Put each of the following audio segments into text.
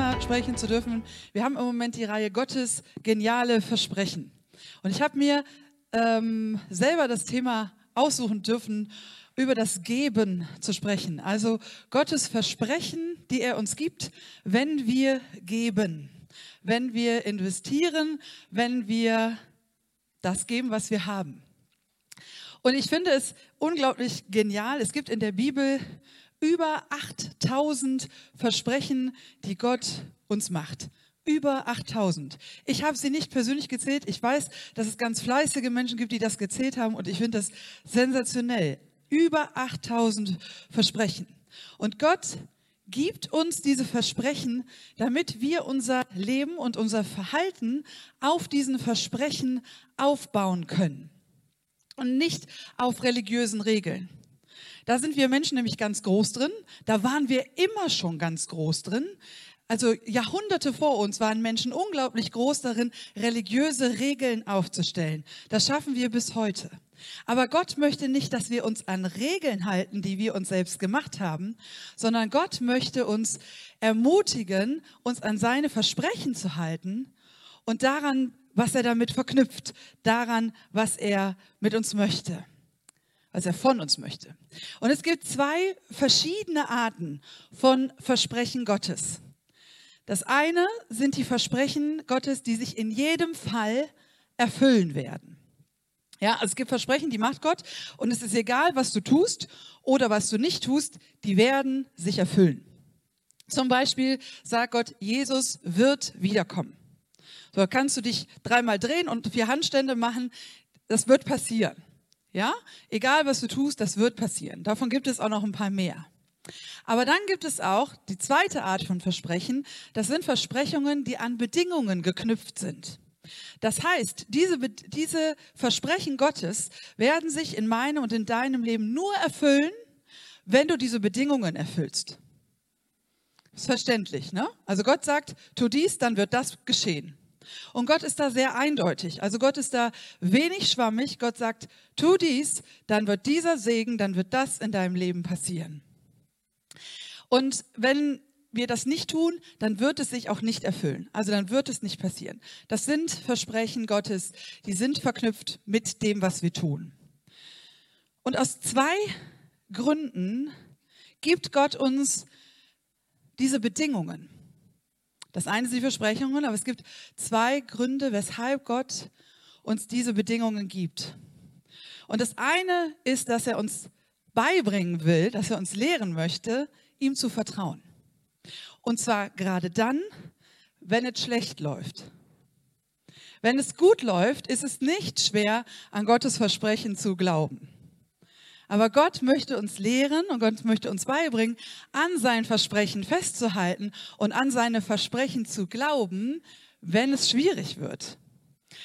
Thema sprechen zu dürfen. Wir haben im Moment die Reihe Gottes geniale Versprechen. Und ich habe mir ähm, selber das Thema aussuchen dürfen, über das Geben zu sprechen. Also Gottes Versprechen, die er uns gibt, wenn wir geben, wenn wir investieren, wenn wir das geben, was wir haben. Und ich finde es unglaublich genial. Es gibt in der Bibel über 8000 Versprechen, die Gott uns macht. Über 8000. Ich habe sie nicht persönlich gezählt. Ich weiß, dass es ganz fleißige Menschen gibt, die das gezählt haben und ich finde das sensationell. Über 8000 Versprechen. Und Gott gibt uns diese Versprechen, damit wir unser Leben und unser Verhalten auf diesen Versprechen aufbauen können und nicht auf religiösen Regeln. Da sind wir Menschen nämlich ganz groß drin. Da waren wir immer schon ganz groß drin. Also Jahrhunderte vor uns waren Menschen unglaublich groß darin, religiöse Regeln aufzustellen. Das schaffen wir bis heute. Aber Gott möchte nicht, dass wir uns an Regeln halten, die wir uns selbst gemacht haben, sondern Gott möchte uns ermutigen, uns an seine Versprechen zu halten und daran, was er damit verknüpft, daran, was er mit uns möchte was er von uns möchte. Und es gibt zwei verschiedene Arten von Versprechen Gottes. Das eine sind die Versprechen Gottes, die sich in jedem Fall erfüllen werden. Ja, also es gibt Versprechen, die macht Gott und es ist egal, was du tust oder was du nicht tust, die werden sich erfüllen. Zum Beispiel sagt Gott, Jesus wird wiederkommen. So kannst du dich dreimal drehen und vier Handstände machen, das wird passieren. Ja, egal was du tust, das wird passieren. Davon gibt es auch noch ein paar mehr. Aber dann gibt es auch die zweite Art von Versprechen. Das sind Versprechungen, die an Bedingungen geknüpft sind. Das heißt, diese, diese Versprechen Gottes werden sich in meinem und in deinem Leben nur erfüllen, wenn du diese Bedingungen erfüllst. ist verständlich, ne? Also Gott sagt, tu dies, dann wird das geschehen. Und Gott ist da sehr eindeutig. Also Gott ist da wenig schwammig. Gott sagt, tu dies, dann wird dieser Segen, dann wird das in deinem Leben passieren. Und wenn wir das nicht tun, dann wird es sich auch nicht erfüllen. Also dann wird es nicht passieren. Das sind Versprechen Gottes, die sind verknüpft mit dem, was wir tun. Und aus zwei Gründen gibt Gott uns diese Bedingungen. Das eine sind die Versprechungen, aber es gibt zwei Gründe, weshalb Gott uns diese Bedingungen gibt. Und das eine ist, dass er uns beibringen will, dass er uns lehren möchte, ihm zu vertrauen. Und zwar gerade dann, wenn es schlecht läuft. Wenn es gut läuft, ist es nicht schwer, an Gottes Versprechen zu glauben. Aber Gott möchte uns lehren und Gott möchte uns beibringen, an sein Versprechen festzuhalten und an seine Versprechen zu glauben, wenn es schwierig wird.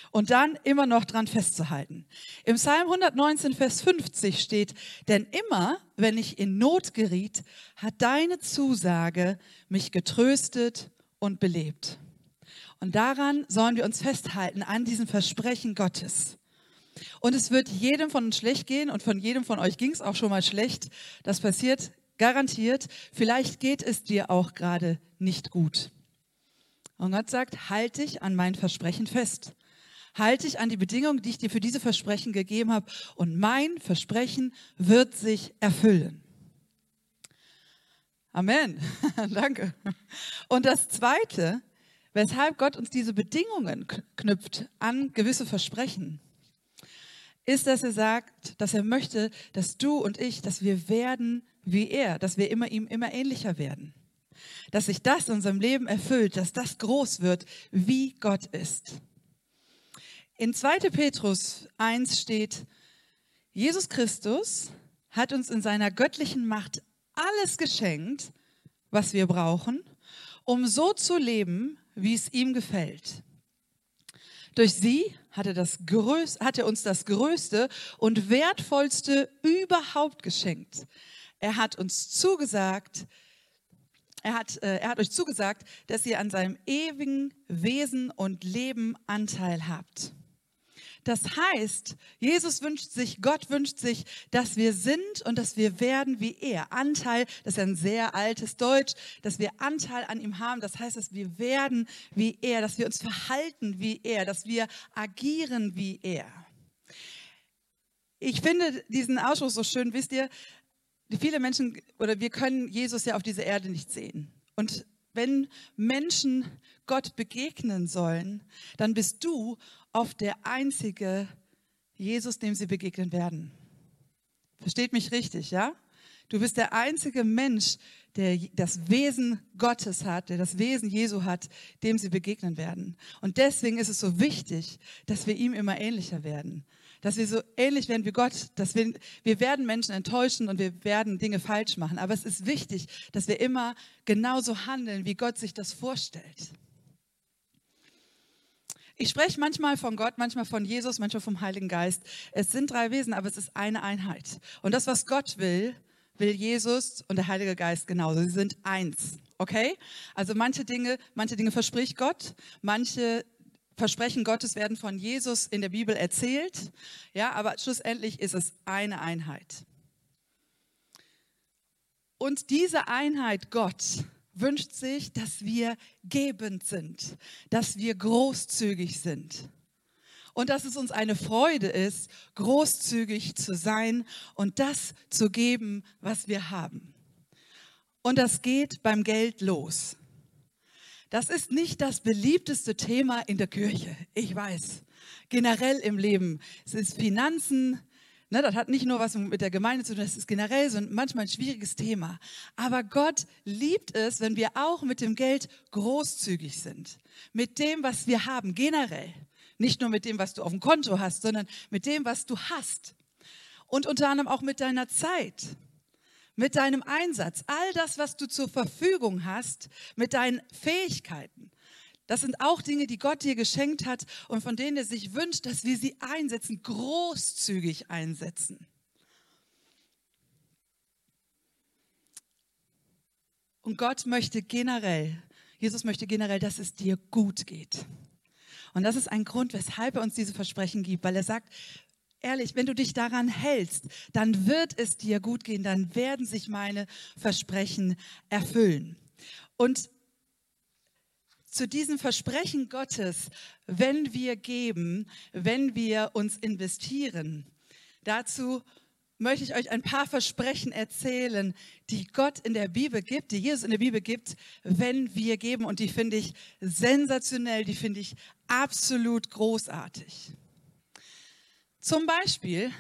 Und dann immer noch dran festzuhalten. Im Psalm 119, Vers 50 steht, denn immer, wenn ich in Not geriet, hat deine Zusage mich getröstet und belebt. Und daran sollen wir uns festhalten, an diesem Versprechen Gottes. Und es wird jedem von uns schlecht gehen und von jedem von euch ging es auch schon mal schlecht. Das passiert garantiert. Vielleicht geht es dir auch gerade nicht gut. Und Gott sagt, halt dich an mein Versprechen fest. Halt dich an die Bedingungen, die ich dir für diese Versprechen gegeben habe. Und mein Versprechen wird sich erfüllen. Amen. Danke. Und das Zweite, weshalb Gott uns diese Bedingungen knüpft an gewisse Versprechen, ist, dass er sagt, dass er möchte, dass du und ich, dass wir werden wie er, dass wir immer ihm immer ähnlicher werden. Dass sich das in unserem Leben erfüllt, dass das groß wird, wie Gott ist. In 2. Petrus 1 steht, Jesus Christus hat uns in seiner göttlichen Macht alles geschenkt, was wir brauchen, um so zu leben, wie es ihm gefällt. Durch sie hat er, das Größ, hat er uns das Größte und Wertvollste überhaupt geschenkt. Er hat uns zugesagt, er hat, äh, er hat euch zugesagt, dass ihr an seinem ewigen Wesen und Leben Anteil habt. Das heißt, Jesus wünscht sich, Gott wünscht sich, dass wir sind und dass wir werden wie er. Anteil, das ist ein sehr altes Deutsch, dass wir Anteil an ihm haben. Das heißt, dass wir werden wie er, dass wir uns verhalten wie er, dass wir agieren wie er. Ich finde diesen Ausspruch so schön, wisst ihr, viele Menschen oder wir können Jesus ja auf dieser Erde nicht sehen. Und wenn Menschen Gott begegnen sollen, dann bist du oft der einzige Jesus, dem sie begegnen werden. Versteht mich richtig, ja? Du bist der einzige Mensch, der das Wesen Gottes hat, der das Wesen Jesu hat, dem sie begegnen werden. Und deswegen ist es so wichtig, dass wir ihm immer ähnlicher werden dass wir so ähnlich werden wie Gott, dass wir, wir werden Menschen enttäuschen und wir werden Dinge falsch machen. Aber es ist wichtig, dass wir immer genauso handeln, wie Gott sich das vorstellt. Ich spreche manchmal von Gott, manchmal von Jesus, manchmal vom Heiligen Geist. Es sind drei Wesen, aber es ist eine Einheit. Und das, was Gott will, will Jesus und der Heilige Geist genauso. Sie sind eins. Okay? Also manche Dinge, manche Dinge verspricht Gott, manche Versprechen Gottes werden von Jesus in der Bibel erzählt, ja, aber schlussendlich ist es eine Einheit. Und diese Einheit Gott wünscht sich, dass wir gebend sind, dass wir großzügig sind und dass es uns eine Freude ist, großzügig zu sein und das zu geben, was wir haben. Und das geht beim Geld los. Das ist nicht das beliebteste Thema in der Kirche, ich weiß. Generell im Leben. Es ist Finanzen, ne, das hat nicht nur was mit der Gemeinde zu tun, das ist generell so ein, manchmal ein schwieriges Thema. Aber Gott liebt es, wenn wir auch mit dem Geld großzügig sind. Mit dem, was wir haben, generell. Nicht nur mit dem, was du auf dem Konto hast, sondern mit dem, was du hast. Und unter anderem auch mit deiner Zeit mit deinem Einsatz, all das, was du zur Verfügung hast, mit deinen Fähigkeiten. Das sind auch Dinge, die Gott dir geschenkt hat und von denen er sich wünscht, dass wir sie einsetzen, großzügig einsetzen. Und Gott möchte generell, Jesus möchte generell, dass es dir gut geht. Und das ist ein Grund, weshalb er uns diese Versprechen gibt, weil er sagt, ehrlich, wenn du dich daran hältst, dann wird es dir gut gehen, dann werden sich meine Versprechen erfüllen. Und zu diesem Versprechen Gottes, wenn wir geben, wenn wir uns investieren, dazu möchte ich euch ein paar Versprechen erzählen, die Gott in der Bibel gibt, die Jesus in der Bibel gibt, wenn wir geben. Und die finde ich sensationell, die finde ich absolut großartig. Zum Beispiel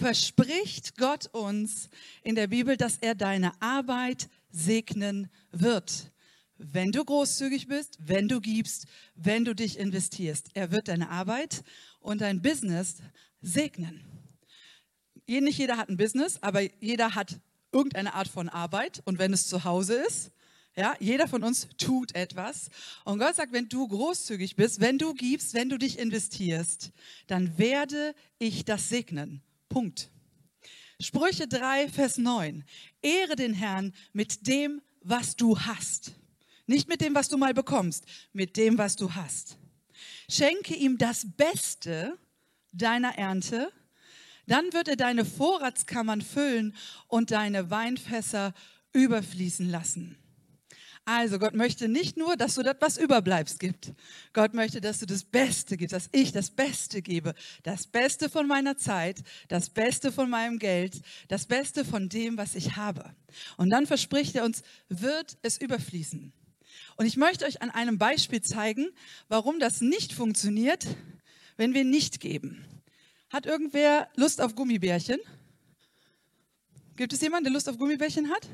verspricht Gott uns in der Bibel, dass er deine Arbeit segnen wird. Wenn du großzügig bist, wenn du gibst, wenn du dich investierst. Er wird deine Arbeit und dein Business segnen. Nicht jeder hat ein Business, aber jeder hat irgendeine Art von Arbeit. Und wenn es zu Hause ist, ja, jeder von uns tut etwas. Und Gott sagt, wenn du großzügig bist, wenn du gibst, wenn du dich investierst, dann werde ich das segnen. Punkt. Sprüche 3, Vers 9. Ehre den Herrn mit dem, was du hast. Nicht mit dem, was du mal bekommst, mit dem, was du hast. Schenke ihm das Beste deiner Ernte, dann wird er deine Vorratskammern füllen und deine Weinfässer überfließen lassen. Also Gott möchte nicht nur, dass du das, was überbleibst, gibt. Gott möchte, dass du das Beste gibst, dass ich das Beste gebe. Das Beste von meiner Zeit, das Beste von meinem Geld, das Beste von dem, was ich habe. Und dann verspricht er uns, wird es überfließen. Und ich möchte euch an einem Beispiel zeigen, warum das nicht funktioniert, wenn wir nicht geben. Hat irgendwer Lust auf Gummibärchen? Gibt es jemanden, der Lust auf Gummibärchen hat?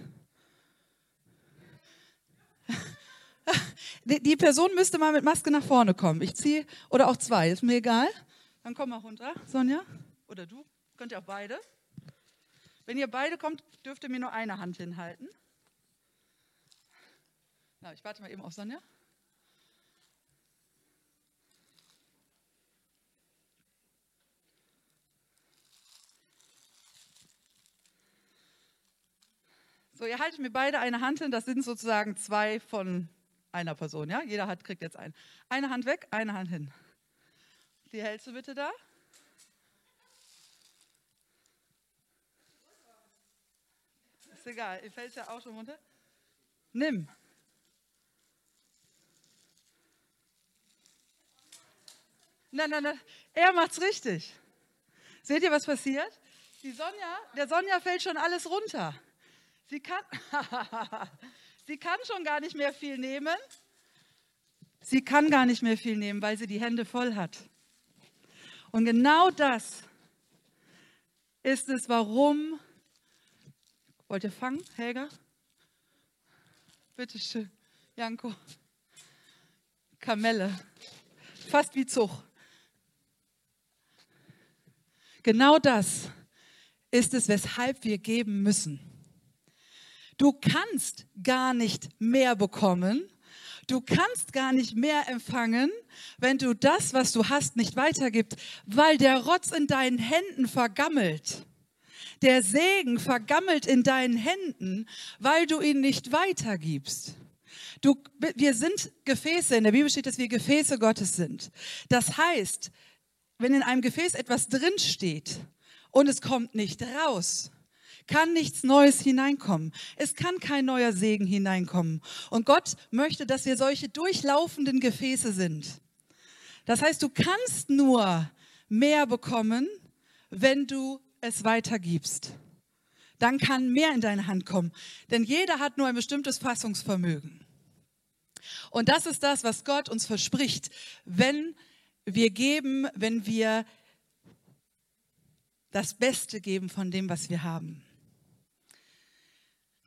Die Person müsste mal mit Maske nach vorne kommen. Ich ziehe, oder auch zwei, ist mir egal. Dann komm mal runter, Sonja. Oder du, könnt ihr auch beide. Wenn ihr beide kommt, dürft ihr mir nur eine Hand hinhalten. Na, ich warte mal eben auf Sonja. So, ihr haltet mir beide eine Hand hin. Das sind sozusagen zwei von einer Person, ja? Jeder hat, kriegt jetzt einen. Eine Hand weg, eine Hand hin. Die hältst du bitte da? Ist egal, ihr fällt ja auch schon runter. Nimm. Nein, nein, nein, er macht's richtig. Seht ihr, was passiert? Die Sonja, der Sonja fällt schon alles runter. Sie kann, sie kann schon gar nicht mehr viel nehmen. Sie kann gar nicht mehr viel nehmen, weil sie die Hände voll hat. Und genau das ist es, warum. Wollt ihr fangen, Helga? Bitte schön. Janko. Kamelle. Fast wie Zug. Genau das ist es, weshalb wir geben müssen. Du kannst gar nicht mehr bekommen, Du kannst gar nicht mehr empfangen, wenn du das, was du hast, nicht weitergibst, weil der Rotz in deinen Händen vergammelt. Der Segen vergammelt in deinen Händen, weil du ihn nicht weitergibst. Du, wir sind Gefäße. In der Bibel steht, dass wir Gefäße Gottes sind. Das heißt, wenn in einem Gefäß etwas drinsteht und es kommt nicht raus, kann nichts Neues hineinkommen. Es kann kein neuer Segen hineinkommen. Und Gott möchte, dass wir solche durchlaufenden Gefäße sind. Das heißt, du kannst nur mehr bekommen, wenn du es weitergibst. Dann kann mehr in deine Hand kommen. Denn jeder hat nur ein bestimmtes Fassungsvermögen. Und das ist das, was Gott uns verspricht, wenn wir geben, wenn wir das Beste geben von dem, was wir haben.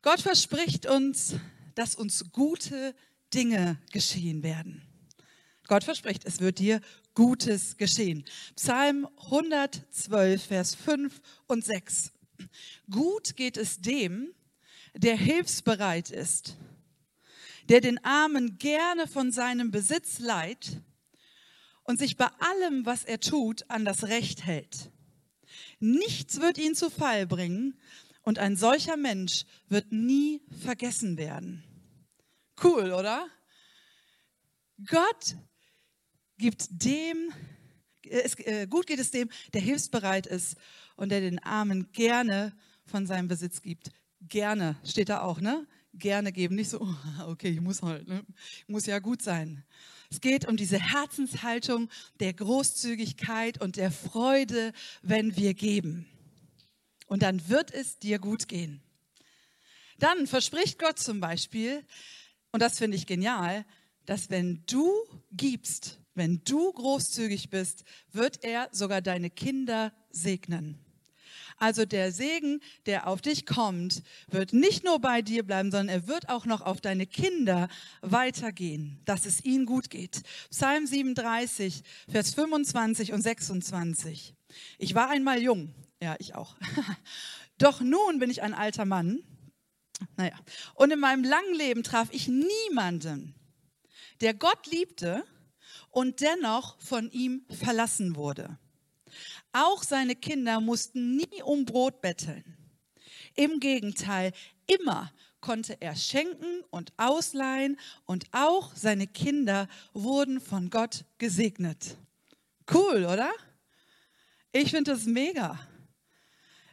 Gott verspricht uns, dass uns gute Dinge geschehen werden. Gott verspricht, es wird dir Gutes geschehen. Psalm 112, Vers 5 und 6. Gut geht es dem, der hilfsbereit ist, der den Armen gerne von seinem Besitz leiht und sich bei allem, was er tut, an das Recht hält. Nichts wird ihn zu Fall bringen, und ein solcher Mensch wird nie vergessen werden. Cool, oder? Gott gibt dem, es, äh, gut geht es dem, der hilfsbereit ist und der den Armen gerne von seinem Besitz gibt. Gerne, steht da auch, ne? Gerne geben, nicht so, okay, ich muss halt, ne? muss ja gut sein. Es geht um diese Herzenshaltung der Großzügigkeit und der Freude, wenn wir geben und dann wird es dir gut gehen. Dann verspricht Gott zum Beispiel, und das finde ich genial, dass wenn du gibst, wenn du großzügig bist, wird er sogar deine Kinder segnen. Also der Segen, der auf dich kommt, wird nicht nur bei dir bleiben, sondern er wird auch noch auf deine Kinder weitergehen, dass es ihnen gut geht. Psalm 37, Vers 25 und 26. Ich war einmal jung ja, ich auch. Doch nun bin ich ein alter Mann. Naja, und in meinem langen Leben traf ich niemanden, der Gott liebte und dennoch von ihm verlassen wurde. Auch seine Kinder mussten nie um Brot betteln. Im Gegenteil, immer konnte er schenken und ausleihen und auch seine Kinder wurden von Gott gesegnet. Cool, oder? Ich finde das mega.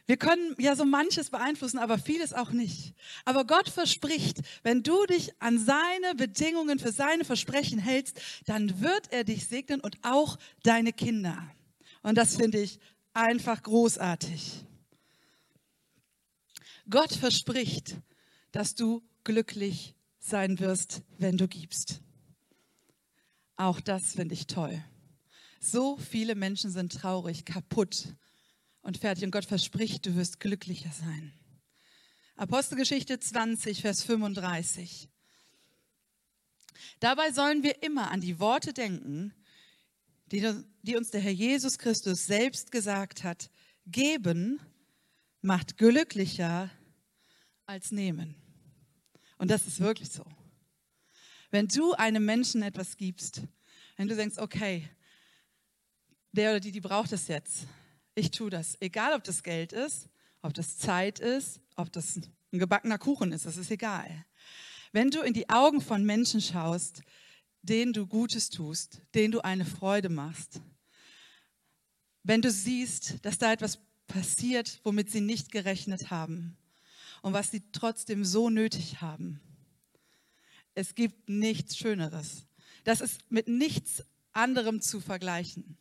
Wir können ja so manches beeinflussen, aber vieles auch nicht. Aber Gott verspricht, wenn du dich an seine Bedingungen für seine Versprechen hältst, dann wird er dich segnen und auch deine Kinder. Und das finde ich einfach großartig. Gott verspricht, dass du glücklich sein wirst, wenn du gibst. Auch das finde ich toll. So viele Menschen sind traurig, kaputt, und fertig. Und Gott verspricht, du wirst glücklicher sein. Apostelgeschichte 20, Vers 35. Dabei sollen wir immer an die Worte denken, die, die uns der Herr Jesus Christus selbst gesagt hat. Geben macht glücklicher als nehmen. Und das ist wirklich so. Wenn du einem Menschen etwas gibst, wenn du denkst, okay, der oder die, die braucht es jetzt, ich tue das. Egal, ob das Geld ist, ob das Zeit ist, ob das ein gebackener Kuchen ist, das ist egal. Wenn du in die Augen von Menschen schaust, denen du Gutes tust, denen du eine Freude machst, wenn du siehst, dass da etwas passiert, womit sie nicht gerechnet haben, und was sie trotzdem so nötig haben. Es gibt nichts Schöneres. Das ist mit nichts anderem zu vergleichen.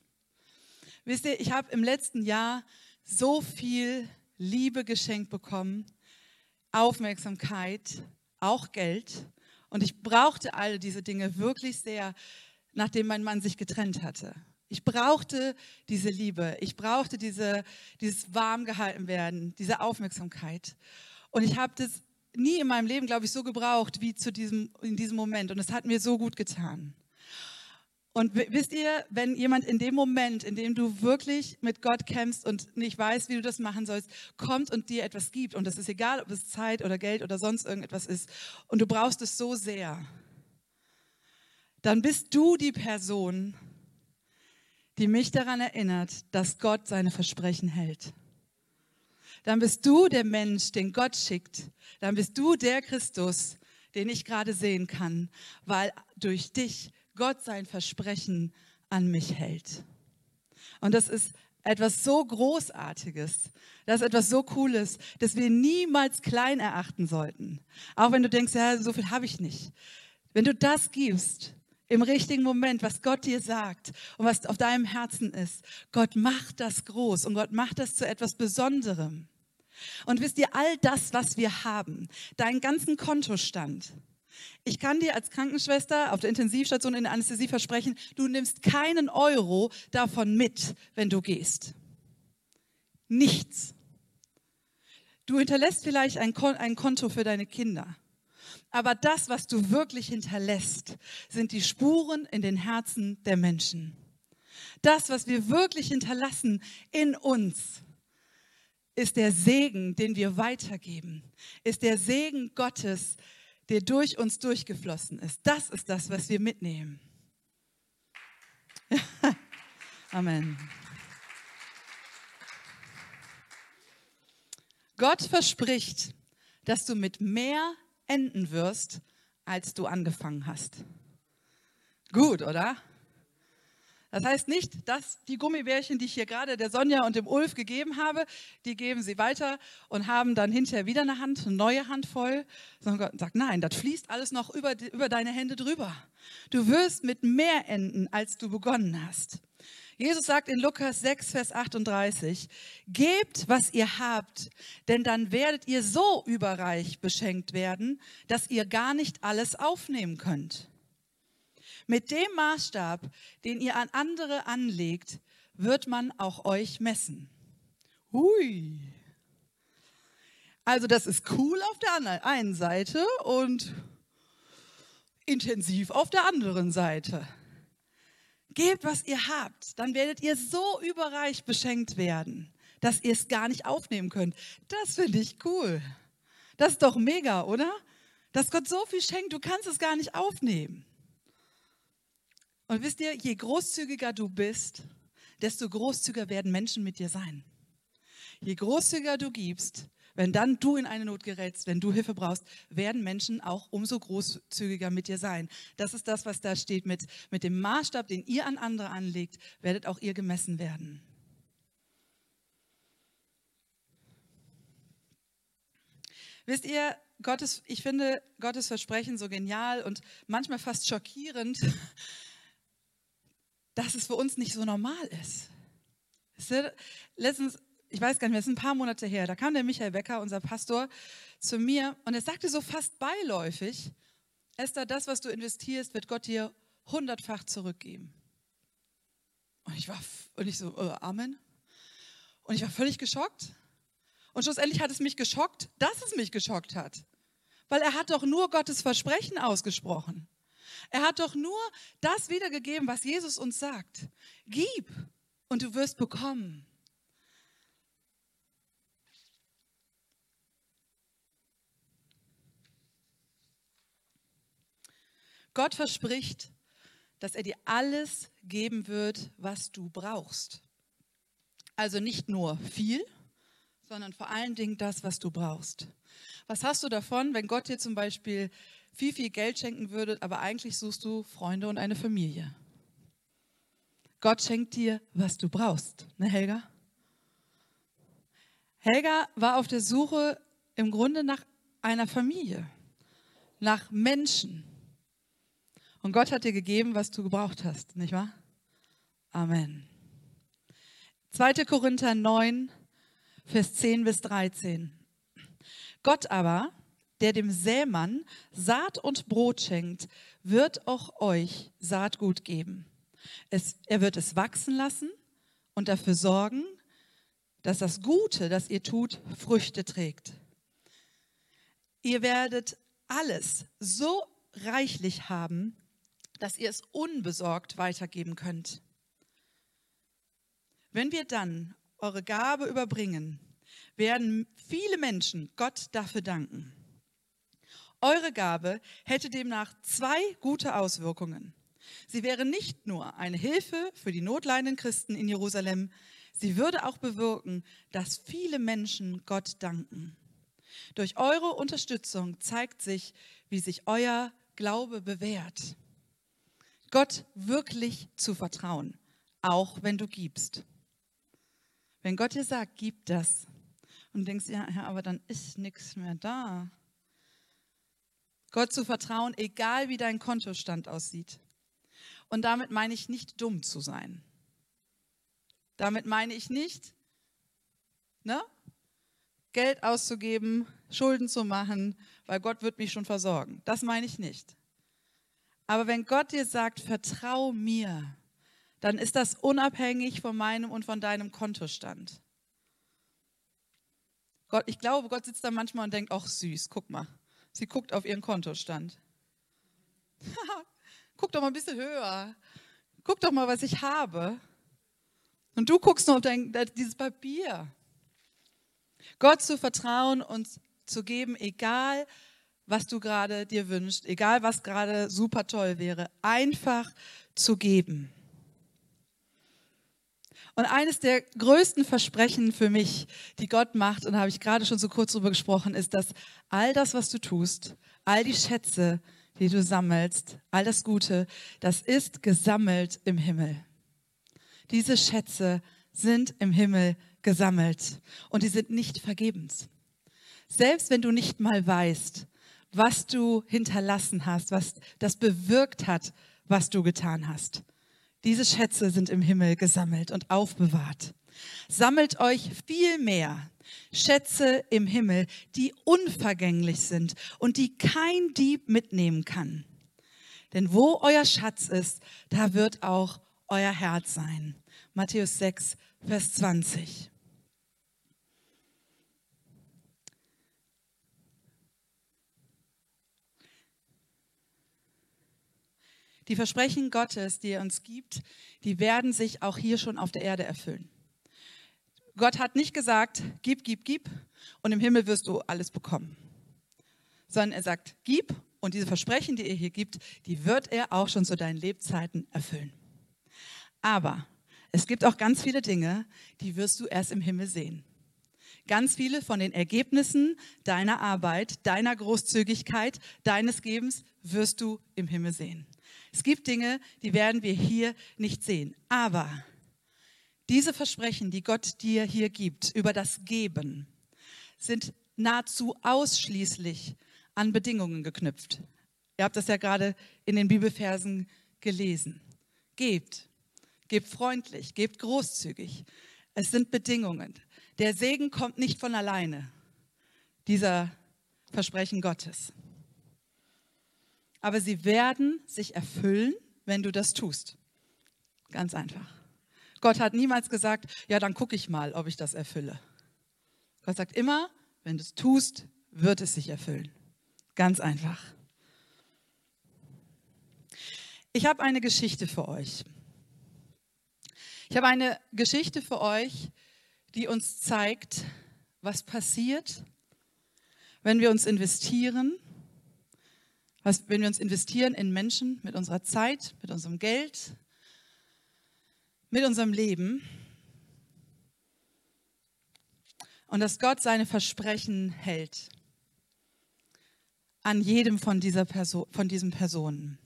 Wisst ihr, ich habe im letzten Jahr so viel Liebe geschenkt bekommen, Aufmerksamkeit, auch Geld. Und ich brauchte all diese Dinge wirklich sehr, nachdem mein Mann sich getrennt hatte. Ich brauchte diese Liebe, ich brauchte diese, dieses warm werden, diese Aufmerksamkeit. Und ich habe das nie in meinem Leben, glaube ich, so gebraucht wie zu diesem, in diesem Moment. Und es hat mir so gut getan. Und wisst ihr, wenn jemand in dem Moment, in dem du wirklich mit Gott kämpfst und nicht weißt, wie du das machen sollst, kommt und dir etwas gibt, und das ist egal, ob es Zeit oder Geld oder sonst irgendetwas ist, und du brauchst es so sehr, dann bist du die Person, die mich daran erinnert, dass Gott seine Versprechen hält. Dann bist du der Mensch, den Gott schickt. Dann bist du der Christus, den ich gerade sehen kann, weil durch dich Gott sein Versprechen an mich hält. Und das ist etwas so Großartiges, das ist etwas so Cooles, dass wir niemals klein erachten sollten. Auch wenn du denkst, ja, so viel habe ich nicht. Wenn du das gibst, im richtigen Moment, was Gott dir sagt und was auf deinem Herzen ist, Gott macht das groß und Gott macht das zu etwas Besonderem. Und wisst ihr, all das, was wir haben, deinen ganzen Kontostand, ich kann dir als Krankenschwester auf der Intensivstation in der Anästhesie versprechen, du nimmst keinen Euro davon mit, wenn du gehst. Nichts. Du hinterlässt vielleicht ein, Konto für deine Kinder. Aber das, was du wirklich hinterlässt, sind die Spuren in den Herzen der Menschen. Das, was wir wirklich hinterlassen in uns, ist der Segen, den wir weitergeben, ist der Segen Gottes, der durch uns durchgeflossen ist. Das ist das, was wir mitnehmen. Amen. Gott verspricht, dass du mit mehr enden wirst, als du angefangen hast. Gut, oder? Das heißt nicht, dass die Gummibärchen, die ich hier gerade der Sonja und dem Ulf gegeben habe, die geben sie weiter und haben dann hinterher wieder eine Hand, eine neue Hand voll, sondern Gott sagt, nein, das fließt alles noch über, über deine Hände drüber. Du wirst mit mehr enden, als du begonnen hast. Jesus sagt in Lukas 6, Vers 38, gebt, was ihr habt, denn dann werdet ihr so überreich beschenkt werden, dass ihr gar nicht alles aufnehmen könnt. Mit dem Maßstab, den ihr an andere anlegt, wird man auch euch messen. Hui. Also das ist cool auf der einen Seite und intensiv auf der anderen Seite. Gebt, was ihr habt, dann werdet ihr so überreich beschenkt werden, dass ihr es gar nicht aufnehmen könnt. Das finde ich cool. Das ist doch mega, oder? Dass Gott so viel schenkt, du kannst es gar nicht aufnehmen. Und wisst ihr, je großzügiger du bist, desto großzügiger werden Menschen mit dir sein. Je großzügiger du gibst, wenn dann du in eine Not gerätst, wenn du Hilfe brauchst, werden Menschen auch umso großzügiger mit dir sein. Das ist das, was da steht mit, mit dem Maßstab, den ihr an andere anlegt, werdet auch ihr gemessen werden. Wisst ihr, Gottes, ich finde Gottes Versprechen so genial und manchmal fast schockierend, dass es für uns nicht so normal ist. Letztens, ich weiß gar nicht mehr, es ist ein paar Monate her, da kam der Michael Becker, unser Pastor, zu mir und er sagte so fast beiläufig, Esther, das, was du investierst, wird Gott dir hundertfach zurückgeben. Und ich war, und ich so, äh, Amen. Und ich war völlig geschockt. Und schlussendlich hat es mich geschockt, dass es mich geschockt hat. Weil er hat doch nur Gottes Versprechen ausgesprochen. Er hat doch nur das wiedergegeben, was Jesus uns sagt. Gib und du wirst bekommen. Gott verspricht, dass er dir alles geben wird, was du brauchst. Also nicht nur viel, sondern vor allen Dingen das, was du brauchst. Was hast du davon, wenn Gott dir zum Beispiel viel, viel Geld schenken würde, aber eigentlich suchst du Freunde und eine Familie. Gott schenkt dir, was du brauchst, ne Helga? Helga war auf der Suche im Grunde nach einer Familie, nach Menschen. Und Gott hat dir gegeben, was du gebraucht hast, nicht wahr? Amen. 2. Korinther 9, Vers 10 bis 13. Gott aber, der dem Sämann Saat und Brot schenkt, wird auch euch Saatgut geben. Es, er wird es wachsen lassen und dafür sorgen, dass das Gute, das ihr tut, Früchte trägt. Ihr werdet alles so reichlich haben, dass ihr es unbesorgt weitergeben könnt. Wenn wir dann eure Gabe überbringen, werden viele Menschen Gott dafür danken. Eure Gabe hätte demnach zwei gute Auswirkungen. Sie wäre nicht nur eine Hilfe für die notleidenden Christen in Jerusalem, sie würde auch bewirken, dass viele Menschen Gott danken. Durch eure Unterstützung zeigt sich, wie sich euer Glaube bewährt. Gott wirklich zu vertrauen, auch wenn du gibst. Wenn Gott dir sagt, gib das, und du denkst, ja, ja, aber dann ist nichts mehr da. Gott zu vertrauen, egal wie dein Kontostand aussieht. Und damit meine ich nicht dumm zu sein. Damit meine ich nicht, ne, Geld auszugeben, Schulden zu machen, weil Gott wird mich schon versorgen. Das meine ich nicht. Aber wenn Gott dir sagt, vertrau mir, dann ist das unabhängig von meinem und von deinem Kontostand. Gott, ich glaube, Gott sitzt da manchmal und denkt, ach süß, guck mal. Sie guckt auf ihren Kontostand. guck doch mal ein bisschen höher. Guck doch mal, was ich habe. Und du guckst nur auf dein, dieses Papier. Gott zu vertrauen und zu geben, egal was du gerade dir wünschst, egal was gerade super toll wäre, einfach zu geben. Und eines der größten Versprechen für mich, die Gott macht, und da habe ich gerade schon so kurz drüber gesprochen, ist, dass all das, was du tust, all die Schätze, die du sammelst, all das Gute, das ist gesammelt im Himmel. Diese Schätze sind im Himmel gesammelt und die sind nicht vergebens. Selbst wenn du nicht mal weißt, was du hinterlassen hast, was das bewirkt hat, was du getan hast. Diese Schätze sind im Himmel gesammelt und aufbewahrt. Sammelt euch viel mehr Schätze im Himmel, die unvergänglich sind und die kein Dieb mitnehmen kann. Denn wo euer Schatz ist, da wird auch euer Herz sein. Matthäus 6, Vers 20. Die Versprechen Gottes, die er uns gibt, die werden sich auch hier schon auf der Erde erfüllen. Gott hat nicht gesagt, gib, gib, gib und im Himmel wirst du alles bekommen. Sondern er sagt, gib und diese Versprechen, die er hier gibt, die wird er auch schon zu deinen Lebzeiten erfüllen. Aber es gibt auch ganz viele Dinge, die wirst du erst im Himmel sehen. Ganz viele von den Ergebnissen deiner Arbeit, deiner Großzügigkeit, deines Gebens wirst du im Himmel sehen. Es gibt Dinge, die werden wir hier nicht sehen. Aber diese Versprechen, die Gott dir hier gibt über das Geben, sind nahezu ausschließlich an Bedingungen geknüpft. Ihr habt das ja gerade in den Bibelversen gelesen. Gebt, gebt freundlich, gebt großzügig. Es sind Bedingungen. Der Segen kommt nicht von alleine, dieser Versprechen Gottes aber sie werden sich erfüllen, wenn du das tust. Ganz einfach. Gott hat niemals gesagt, ja, dann gucke ich mal, ob ich das erfülle. Gott sagt immer, wenn du es tust, wird es sich erfüllen. Ganz einfach. Ich habe eine Geschichte für euch. Ich habe eine Geschichte für euch, die uns zeigt, was passiert, wenn wir uns investieren was, wenn wir uns investieren in Menschen mit unserer Zeit, mit unserem Geld, mit unserem Leben und dass Gott seine Versprechen hält an jedem von, dieser Person, von diesen Personen.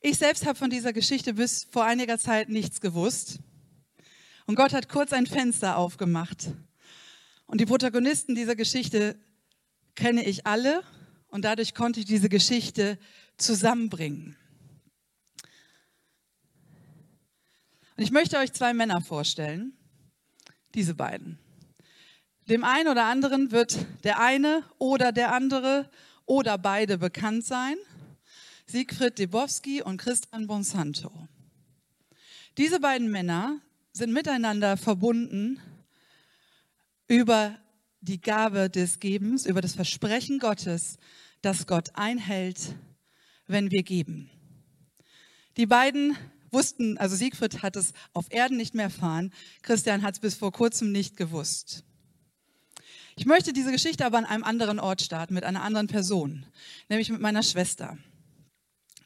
Ich selbst habe von dieser Geschichte bis vor einiger Zeit nichts gewusst. Und Gott hat kurz ein Fenster aufgemacht. Und die Protagonisten dieser Geschichte kenne ich alle und dadurch konnte ich diese Geschichte zusammenbringen. Und ich möchte euch zwei Männer vorstellen, diese beiden. Dem einen oder anderen wird der eine oder der andere oder beide bekannt sein. Siegfried Debowski und Christian Bonsanto. Diese beiden Männer sind miteinander verbunden über die Gabe des Gebens, über das Versprechen Gottes, dass Gott einhält, wenn wir geben. Die beiden wussten, also Siegfried hat es auf Erden nicht mehr erfahren, Christian hat es bis vor kurzem nicht gewusst. Ich möchte diese Geschichte aber an einem anderen Ort starten, mit einer anderen Person, nämlich mit meiner Schwester.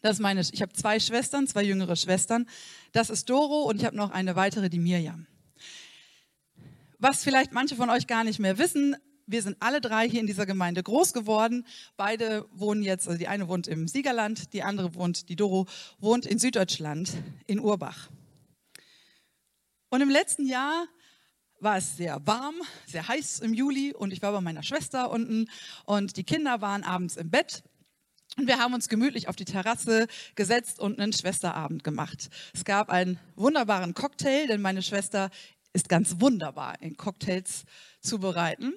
Das ist meine, ich habe zwei Schwestern, zwei jüngere Schwestern. Das ist Doro und ich habe noch eine weitere, die Mirjam. Was vielleicht manche von euch gar nicht mehr wissen, wir sind alle drei hier in dieser Gemeinde groß geworden. Beide wohnen jetzt, also die eine wohnt im Siegerland, die andere wohnt, die Doro, wohnt in Süddeutschland, in Urbach. Und im letzten Jahr war es sehr warm, sehr heiß im Juli und ich war bei meiner Schwester unten und die Kinder waren abends im Bett und wir haben uns gemütlich auf die Terrasse gesetzt und einen Schwesterabend gemacht. Es gab einen wunderbaren Cocktail, denn meine Schwester ist ganz wunderbar in Cocktails zubereiten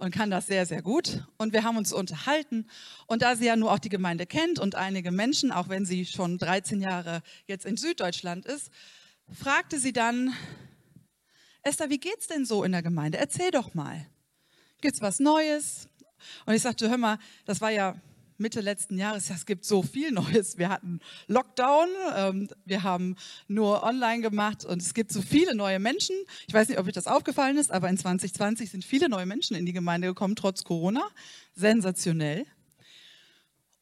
und kann das sehr, sehr gut. Und wir haben uns unterhalten. Und da sie ja nur auch die Gemeinde kennt und einige Menschen, auch wenn sie schon 13 Jahre jetzt in Süddeutschland ist, fragte sie dann, Esther, wie geht's denn so in der Gemeinde? Erzähl doch mal. Gibt's was Neues? Und ich sagte, hör mal, das war ja Mitte letzten Jahres, ja, es gibt so viel Neues. Wir hatten Lockdown, ähm, wir haben nur online gemacht und es gibt so viele neue Menschen. Ich weiß nicht, ob euch das aufgefallen ist, aber in 2020 sind viele neue Menschen in die Gemeinde gekommen, trotz Corona. Sensationell.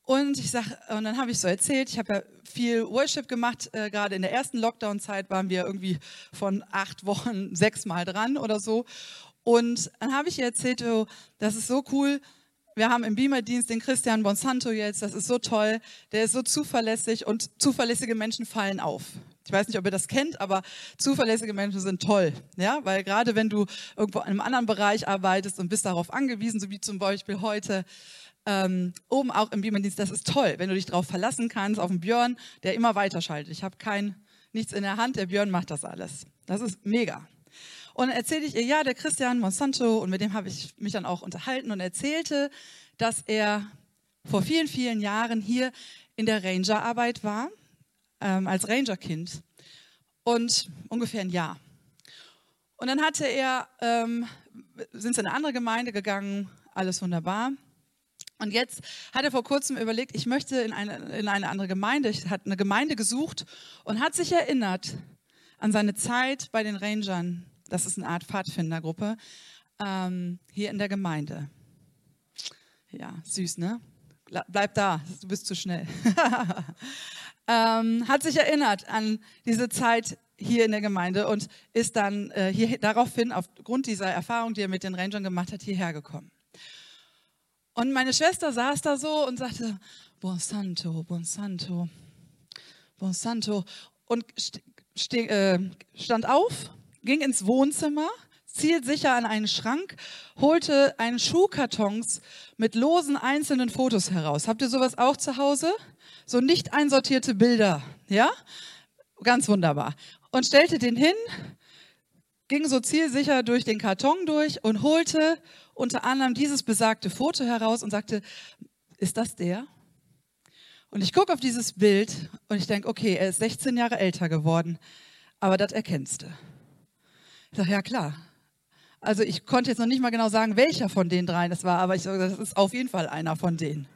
Und ich sag, und dann habe ich so erzählt, ich habe ja viel Worship gemacht. Äh, Gerade in der ersten Lockdown-Zeit waren wir irgendwie von acht Wochen sechsmal dran oder so. Und dann habe ich ihr erzählt, oh, das ist so cool. Wir haben im Beamer-Dienst den Christian Bonsanto jetzt, das ist so toll, der ist so zuverlässig und zuverlässige Menschen fallen auf. Ich weiß nicht, ob ihr das kennt, aber zuverlässige Menschen sind toll, ja, weil gerade wenn du irgendwo in einem anderen Bereich arbeitest und bist darauf angewiesen, so wie zum Beispiel heute, ähm, oben auch im Beamer-Dienst, das ist toll, wenn du dich darauf verlassen kannst, auf den Björn, der immer weiterschaltet. Ich habe kein, nichts in der Hand, der Björn macht das alles. Das ist mega. Und erzählte ich ihr, ja, der Christian Monsanto, und mit dem habe ich mich dann auch unterhalten und erzählte, dass er vor vielen, vielen Jahren hier in der Rangerarbeit war, ähm, als Rangerkind. Und ungefähr ein Jahr. Und dann hatte er, ähm, sind sie in eine andere Gemeinde gegangen, alles wunderbar. Und jetzt hat er vor kurzem überlegt, ich möchte in eine, in eine andere Gemeinde, ich hat eine Gemeinde gesucht und hat sich erinnert an seine Zeit bei den Rangern das ist eine Art Pfadfindergruppe ähm, hier in der Gemeinde. Ja, süß, ne? Bleib da, du bist zu schnell. ähm, hat sich erinnert an diese Zeit hier in der Gemeinde und ist dann äh, hier, daraufhin, aufgrund dieser Erfahrung, die er mit den Rangern gemacht hat, hierher gekommen. Und meine Schwester saß da so und sagte, Buon Santo, Buon Santo, Buon Santo. Und st äh, stand auf ging ins Wohnzimmer, zielsicher an einen Schrank, holte einen Schuhkartons mit losen einzelnen Fotos heraus. Habt ihr sowas auch zu Hause? So nicht einsortierte Bilder, ja? Ganz wunderbar. Und stellte den hin, ging so zielsicher durch den Karton durch und holte unter anderem dieses besagte Foto heraus und sagte, ist das der? Und ich gucke auf dieses Bild und ich denke, okay, er ist 16 Jahre älter geworden, aber das erkennst du. Ich sage, ja klar. Also ich konnte jetzt noch nicht mal genau sagen, welcher von den dreien es war, aber ich sage, das ist auf jeden Fall einer von denen.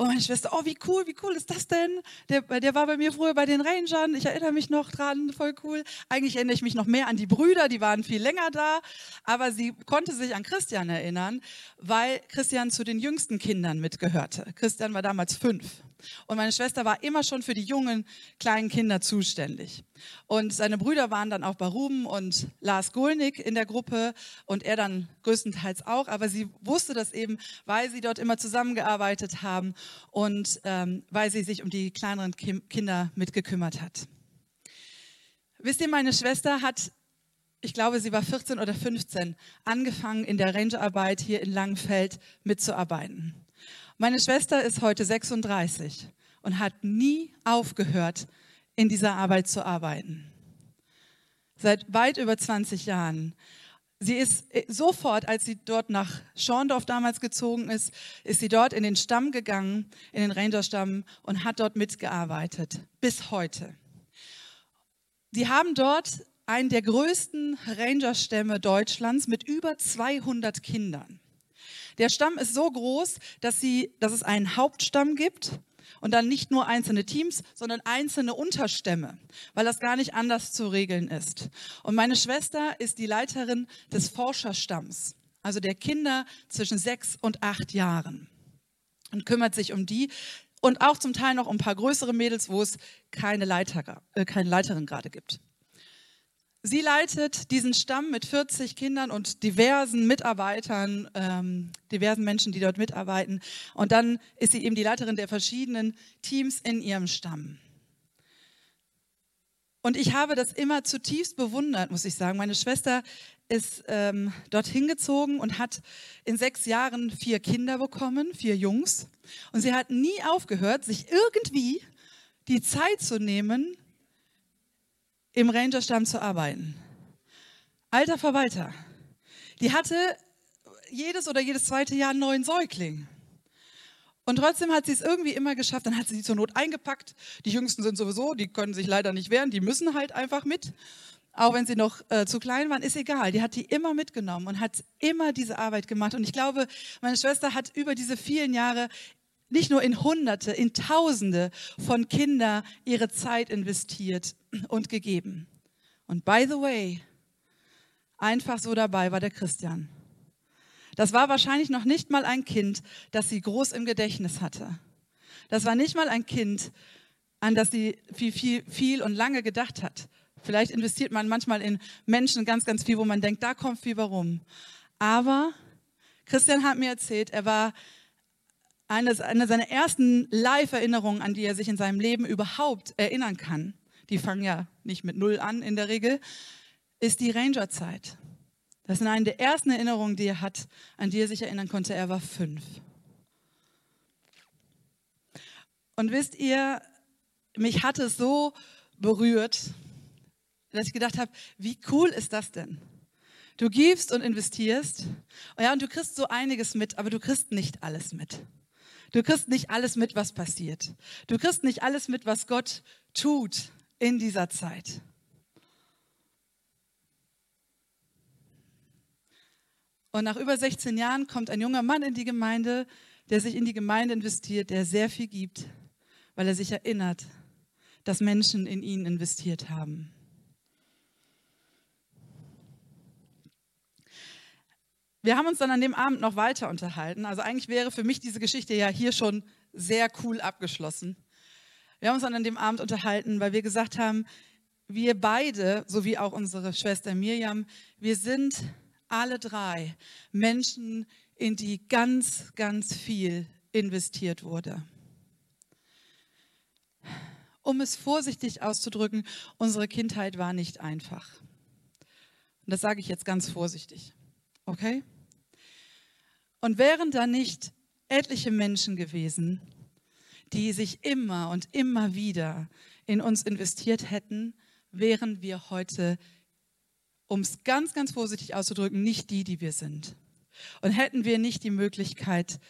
Und meine Schwester, oh, wie cool, wie cool ist das denn? Der, der war bei mir früher bei den Rangern, ich erinnere mich noch dran, voll cool. Eigentlich erinnere ich mich noch mehr an die Brüder, die waren viel länger da, aber sie konnte sich an Christian erinnern, weil Christian zu den jüngsten Kindern mitgehörte. Christian war damals fünf. Und meine Schwester war immer schon für die jungen, kleinen Kinder zuständig. Und seine Brüder waren dann auch bei Ruben und Lars Golnick in der Gruppe und er dann größtenteils auch. Aber sie wusste das eben, weil sie dort immer zusammengearbeitet haben und ähm, weil sie sich um die kleineren Kinder mitgekümmert hat. Wisst ihr, meine Schwester hat ich glaube, sie war 14 oder 15, angefangen in der Rangerarbeit hier in Langenfeld mitzuarbeiten. Meine Schwester ist heute 36 und hat nie aufgehört, in dieser Arbeit zu arbeiten. Seit weit über 20 Jahren. Sie ist äh, sofort, als sie dort nach Schorndorf damals gezogen ist, ist sie dort in den Stamm gegangen, in den Rangerstamm und hat dort mitgearbeitet. Bis heute. Sie haben dort einen der größten Rangerstämme Deutschlands mit über 200 Kindern. Der Stamm ist so groß, dass, sie, dass es einen Hauptstamm gibt und dann nicht nur einzelne Teams, sondern einzelne Unterstämme, weil das gar nicht anders zu regeln ist. Und meine Schwester ist die Leiterin des Forscherstamms, also der Kinder zwischen sechs und acht Jahren und kümmert sich um die und auch zum Teil noch um ein paar größere Mädels, wo es keine, Leiter, äh, keine Leiterin gerade gibt. Sie leitet diesen Stamm mit 40 Kindern und diversen Mitarbeitern, ähm, diversen Menschen, die dort mitarbeiten. Und dann ist sie eben die Leiterin der verschiedenen Teams in ihrem Stamm. Und ich habe das immer zutiefst bewundert, muss ich sagen. Meine Schwester ist ähm, dorthin gezogen und hat in sechs Jahren vier Kinder bekommen, vier Jungs. Und sie hat nie aufgehört, sich irgendwie die Zeit zu nehmen, im Rangerstamm zu arbeiten. Alter Verwalter. Die hatte jedes oder jedes zweite Jahr einen neuen Säugling. Und trotzdem hat sie es irgendwie immer geschafft. Dann hat sie sie zur Not eingepackt. Die Jüngsten sind sowieso, die können sich leider nicht wehren, die müssen halt einfach mit. Auch wenn sie noch äh, zu klein waren, ist egal. Die hat die immer mitgenommen und hat immer diese Arbeit gemacht. Und ich glaube, meine Schwester hat über diese vielen Jahre nicht nur in Hunderte, in Tausende von Kindern ihre Zeit investiert und gegeben. Und by the way, einfach so dabei war der Christian. Das war wahrscheinlich noch nicht mal ein Kind, das sie groß im Gedächtnis hatte. Das war nicht mal ein Kind, an das sie viel, viel, viel und lange gedacht hat. Vielleicht investiert man manchmal in Menschen ganz, ganz viel, wo man denkt, da kommt viel warum. Aber Christian hat mir erzählt, er war eine, eine seiner ersten Live-Erinnerungen, an die er sich in seinem Leben überhaupt erinnern kann, die fangen ja nicht mit Null an in der Regel, ist die Ranger-Zeit. Das sind eine der ersten Erinnerungen, die er hat, an die er sich erinnern konnte. Er war fünf. Und wisst ihr, mich hat es so berührt, dass ich gedacht habe, wie cool ist das denn? Du gibst und investierst, ja, und du kriegst so einiges mit, aber du kriegst nicht alles mit. Du kriegst nicht alles mit, was passiert. Du kriegst nicht alles mit, was Gott tut in dieser Zeit. Und nach über 16 Jahren kommt ein junger Mann in die Gemeinde, der sich in die Gemeinde investiert, der sehr viel gibt, weil er sich erinnert, dass Menschen in ihn investiert haben. Wir haben uns dann an dem Abend noch weiter unterhalten. Also eigentlich wäre für mich diese Geschichte ja hier schon sehr cool abgeschlossen. Wir haben uns dann an dem Abend unterhalten, weil wir gesagt haben, wir beide, sowie auch unsere Schwester Mirjam, wir sind alle drei Menschen, in die ganz, ganz viel investiert wurde. Um es vorsichtig auszudrücken, unsere Kindheit war nicht einfach. Und das sage ich jetzt ganz vorsichtig. Okay? Und wären da nicht etliche Menschen gewesen, die sich immer und immer wieder in uns investiert hätten, wären wir heute, um es ganz, ganz vorsichtig auszudrücken, nicht die, die wir sind. Und hätten wir nicht die Möglichkeit,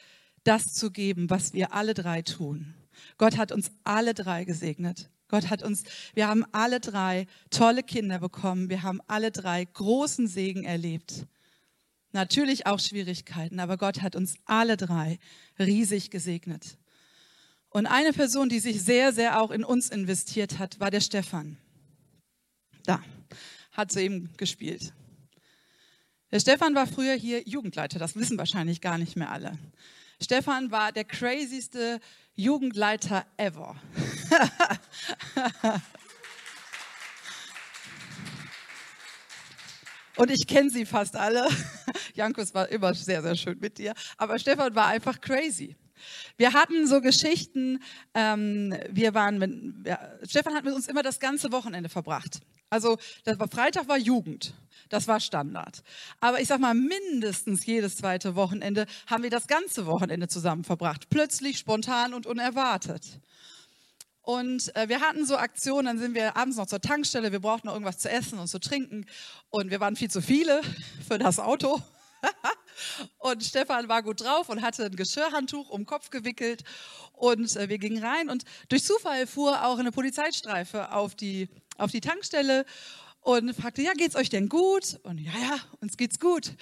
das zu geben, was wir alle drei tun. Gott hat uns alle drei gesegnet. Gott hat uns, wir haben alle drei tolle Kinder bekommen. Wir haben alle drei großen Segen erlebt. Natürlich auch Schwierigkeiten, aber Gott hat uns alle drei riesig gesegnet. Und eine Person, die sich sehr, sehr auch in uns investiert hat, war der Stefan. Da, hat sie eben gespielt. Der Stefan war früher hier Jugendleiter, das wissen wahrscheinlich gar nicht mehr alle. Stefan war der crazyste Jugendleiter ever. Und ich kenne sie fast alle. Jankus war immer sehr, sehr schön mit dir. Aber Stefan war einfach crazy. Wir hatten so Geschichten, ähm, wir waren mit, ja, Stefan hat mit uns immer das ganze Wochenende verbracht. Also das war, Freitag war Jugend. Das war Standard. Aber ich sag mal, mindestens jedes zweite Wochenende haben wir das ganze Wochenende zusammen verbracht. Plötzlich, spontan und unerwartet. Und äh, wir hatten so Aktionen, dann sind wir abends noch zur Tankstelle, wir brauchten noch irgendwas zu essen und zu trinken. Und wir waren viel zu viele für das Auto. und Stefan war gut drauf und hatte ein Geschirrhandtuch um den Kopf gewickelt. Und äh, wir gingen rein und durch Zufall fuhr auch eine Polizeistreife auf die, auf die Tankstelle und fragte, ja, geht's euch denn gut? Und ja, ja, uns geht's gut.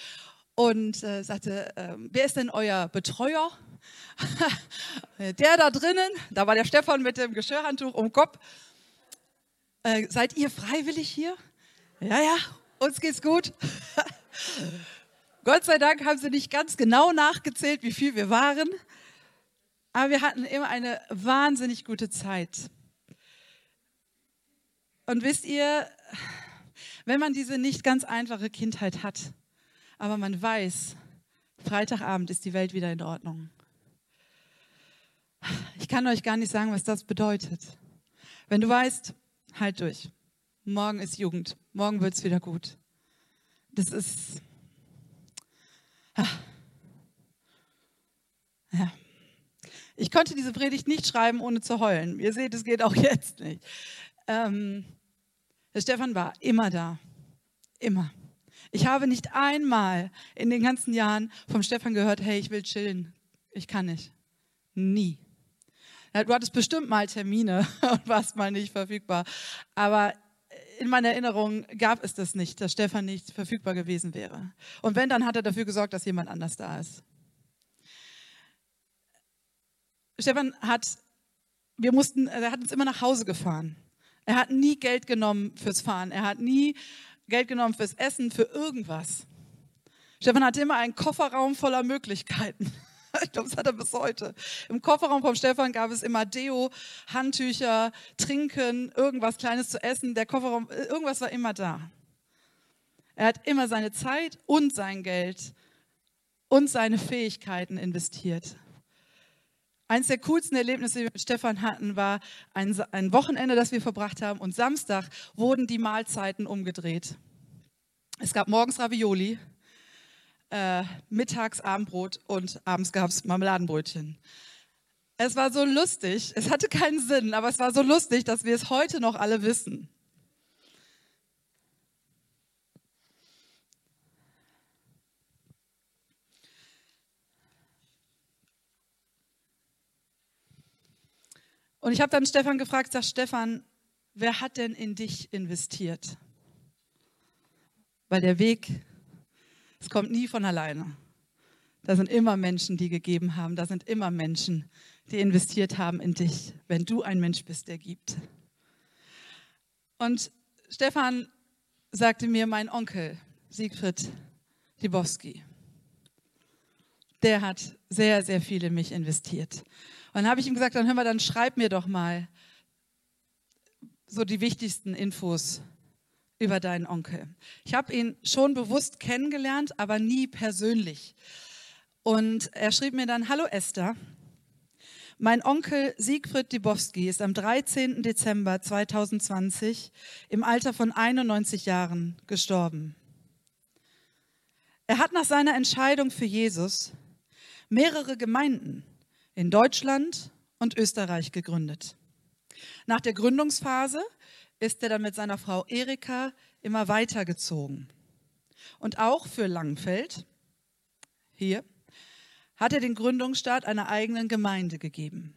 Und äh, sagte, äh, wer ist denn euer Betreuer? der da drinnen, da war der Stefan mit dem Geschirrhandtuch um Kopf. Äh, seid ihr freiwillig hier? Ja, ja, uns geht's gut. Gott sei Dank haben sie nicht ganz genau nachgezählt, wie viel wir waren. Aber wir hatten immer eine wahnsinnig gute Zeit. Und wisst ihr, wenn man diese nicht ganz einfache Kindheit hat, aber man weiß, Freitagabend ist die Welt wieder in Ordnung. Ich kann euch gar nicht sagen, was das bedeutet. Wenn du weißt, halt durch. Morgen ist Jugend. Morgen wird es wieder gut. Das ist. Ja. Ich konnte diese Predigt nicht schreiben, ohne zu heulen. Ihr seht, es geht auch jetzt nicht. Ähm, der Stefan war immer da. Immer. Ich habe nicht einmal in den ganzen Jahren vom Stefan gehört, hey, ich will chillen. Ich kann nicht. Nie. Du hattest bestimmt mal Termine und warst mal nicht verfügbar. Aber in meiner Erinnerung gab es das nicht, dass Stefan nicht verfügbar gewesen wäre. Und wenn, dann hat er dafür gesorgt, dass jemand anders da ist. Stefan hat, wir mussten, er hat uns immer nach Hause gefahren. Er hat nie Geld genommen fürs Fahren. Er hat nie Geld genommen fürs Essen, für irgendwas. Stefan hatte immer einen Kofferraum voller Möglichkeiten. Ich glaube, das hat er bis heute. Im Kofferraum vom Stefan gab es immer Deo, Handtücher, Trinken, irgendwas Kleines zu essen. Der Kofferraum, irgendwas war immer da. Er hat immer seine Zeit und sein Geld und seine Fähigkeiten investiert. Eins der coolsten Erlebnisse, die wir mit Stefan hatten, war ein, ein Wochenende, das wir verbracht haben. Und Samstag wurden die Mahlzeiten umgedreht. Es gab morgens Ravioli, äh, mittags Abendbrot und abends gab es Marmeladenbrötchen. Es war so lustig. Es hatte keinen Sinn, aber es war so lustig, dass wir es heute noch alle wissen. Und ich habe dann Stefan gefragt, sag Stefan, wer hat denn in dich investiert? Weil der Weg, es kommt nie von alleine. Da sind immer Menschen, die gegeben haben. Da sind immer Menschen, die investiert haben in dich, wenn du ein Mensch bist, der gibt. Und Stefan sagte mir, mein Onkel Siegfried Dibowski, der hat sehr, sehr viel in mich investiert. Und dann habe ich ihm gesagt, dann hör mal, dann schreib mir doch mal so die wichtigsten Infos über deinen Onkel. Ich habe ihn schon bewusst kennengelernt, aber nie persönlich. Und er schrieb mir dann, hallo Esther, mein Onkel Siegfried Dibowski ist am 13. Dezember 2020 im Alter von 91 Jahren gestorben. Er hat nach seiner Entscheidung für Jesus mehrere Gemeinden in Deutschland und Österreich gegründet. Nach der Gründungsphase ist er dann mit seiner Frau Erika immer weitergezogen. Und auch für Langfeld, hier, hat er den Gründungsstart einer eigenen Gemeinde gegeben.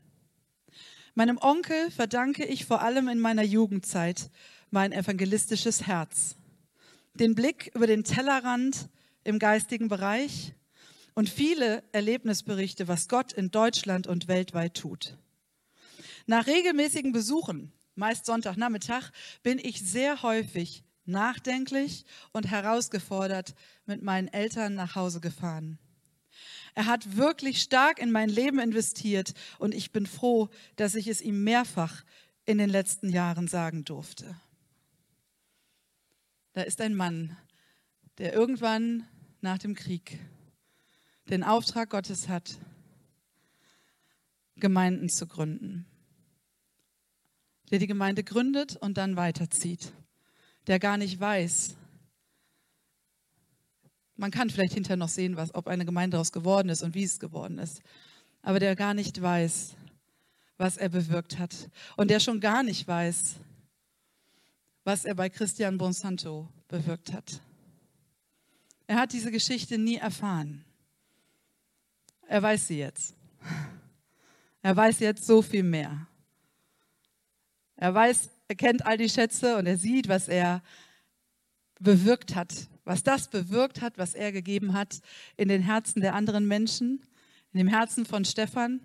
Meinem Onkel verdanke ich vor allem in meiner Jugendzeit mein evangelistisches Herz, den Blick über den Tellerrand im geistigen Bereich und viele Erlebnisberichte, was Gott in Deutschland und weltweit tut. Nach regelmäßigen Besuchen, meist Sonntagnachmittag, bin ich sehr häufig nachdenklich und herausgefordert mit meinen Eltern nach Hause gefahren. Er hat wirklich stark in mein Leben investiert und ich bin froh, dass ich es ihm mehrfach in den letzten Jahren sagen durfte. Da ist ein Mann, der irgendwann nach dem Krieg den Auftrag Gottes hat, Gemeinden zu gründen. Der die Gemeinde gründet und dann weiterzieht. der gar nicht weiß. Man kann vielleicht hinterher noch sehen, was, ob eine Gemeinde daraus geworden ist und wie es geworden ist. Aber der gar nicht weiß, was er bewirkt hat. Und der schon gar nicht weiß, was er bei Christian Bonsanto bewirkt hat. Er hat diese Geschichte nie erfahren. Er weiß sie jetzt. Er weiß jetzt so viel mehr. Er weiß, er kennt all die Schätze und er sieht, was er bewirkt hat, was das bewirkt hat, was er gegeben hat in den Herzen der anderen Menschen, in dem Herzen von Stefan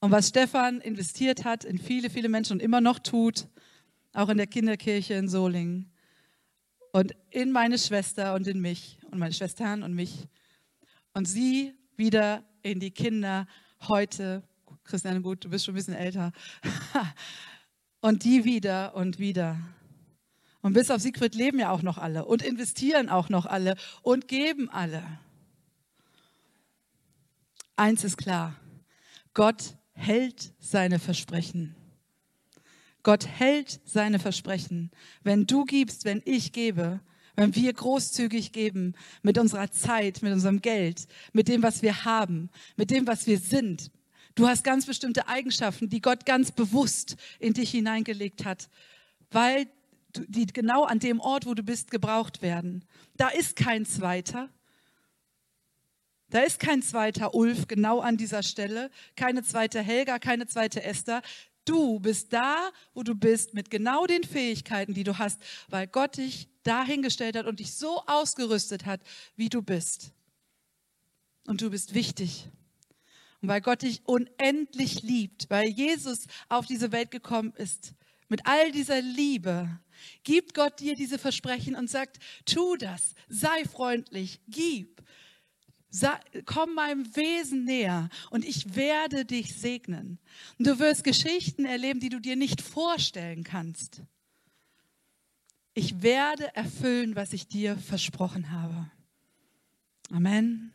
und was Stefan investiert hat in viele, viele Menschen und immer noch tut, auch in der Kinderkirche in Solingen und in meine Schwester und in mich und meine Schwestern und mich und sie wieder in die Kinder heute. Christiane, gut, du bist schon ein bisschen älter. und die wieder und wieder. Und bis auf Siegfried leben ja auch noch alle und investieren auch noch alle und geben alle. Eins ist klar, Gott hält seine Versprechen. Gott hält seine Versprechen. Wenn du gibst, wenn ich gebe, wenn wir großzügig geben mit unserer Zeit, mit unserem Geld, mit dem, was wir haben, mit dem, was wir sind. Du hast ganz bestimmte Eigenschaften, die Gott ganz bewusst in dich hineingelegt hat, weil die genau an dem Ort, wo du bist, gebraucht werden. Da ist kein zweiter. Da ist kein zweiter Ulf genau an dieser Stelle, keine zweite Helga, keine zweite Esther. Du bist da, wo du bist, mit genau den Fähigkeiten, die du hast, weil Gott dich dahingestellt hat und dich so ausgerüstet hat, wie du bist. Und du bist wichtig. Und weil Gott dich unendlich liebt, weil Jesus auf diese Welt gekommen ist, mit all dieser Liebe, gibt Gott dir diese Versprechen und sagt, tu das, sei freundlich, gib komm meinem Wesen näher und ich werde dich segnen. Und du wirst Geschichten erleben, die du dir nicht vorstellen kannst. Ich werde erfüllen, was ich dir versprochen habe. Amen.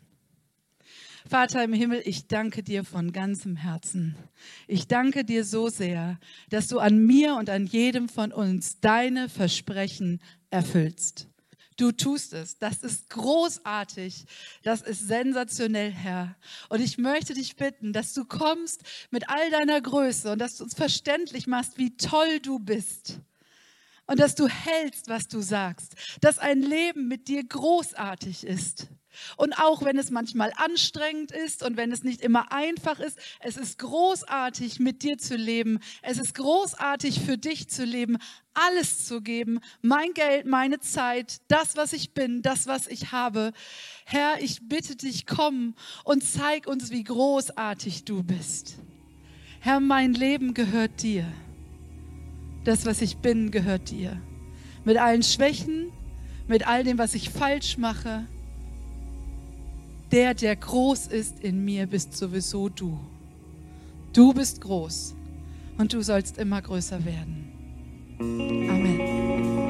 Vater im Himmel, ich danke dir von ganzem Herzen. Ich danke dir so sehr, dass du an mir und an jedem von uns deine Versprechen erfüllst. Du tust es. Das ist großartig. Das ist sensationell, Herr. Und ich möchte dich bitten, dass du kommst mit all deiner Größe und dass du uns verständlich machst, wie toll du bist. Und dass du hältst, was du sagst. Dass ein Leben mit dir großartig ist. Und auch wenn es manchmal anstrengend ist und wenn es nicht immer einfach ist, es ist großartig, mit dir zu leben. Es ist großartig, für dich zu leben, alles zu geben, mein Geld, meine Zeit, das, was ich bin, das, was ich habe. Herr, ich bitte dich, komm und zeig uns, wie großartig du bist. Herr, mein Leben gehört dir. Das, was ich bin, gehört dir. Mit allen Schwächen, mit all dem, was ich falsch mache der, der groß ist in mir, bist sowieso du. Du bist groß und du sollst immer größer werden. Amen.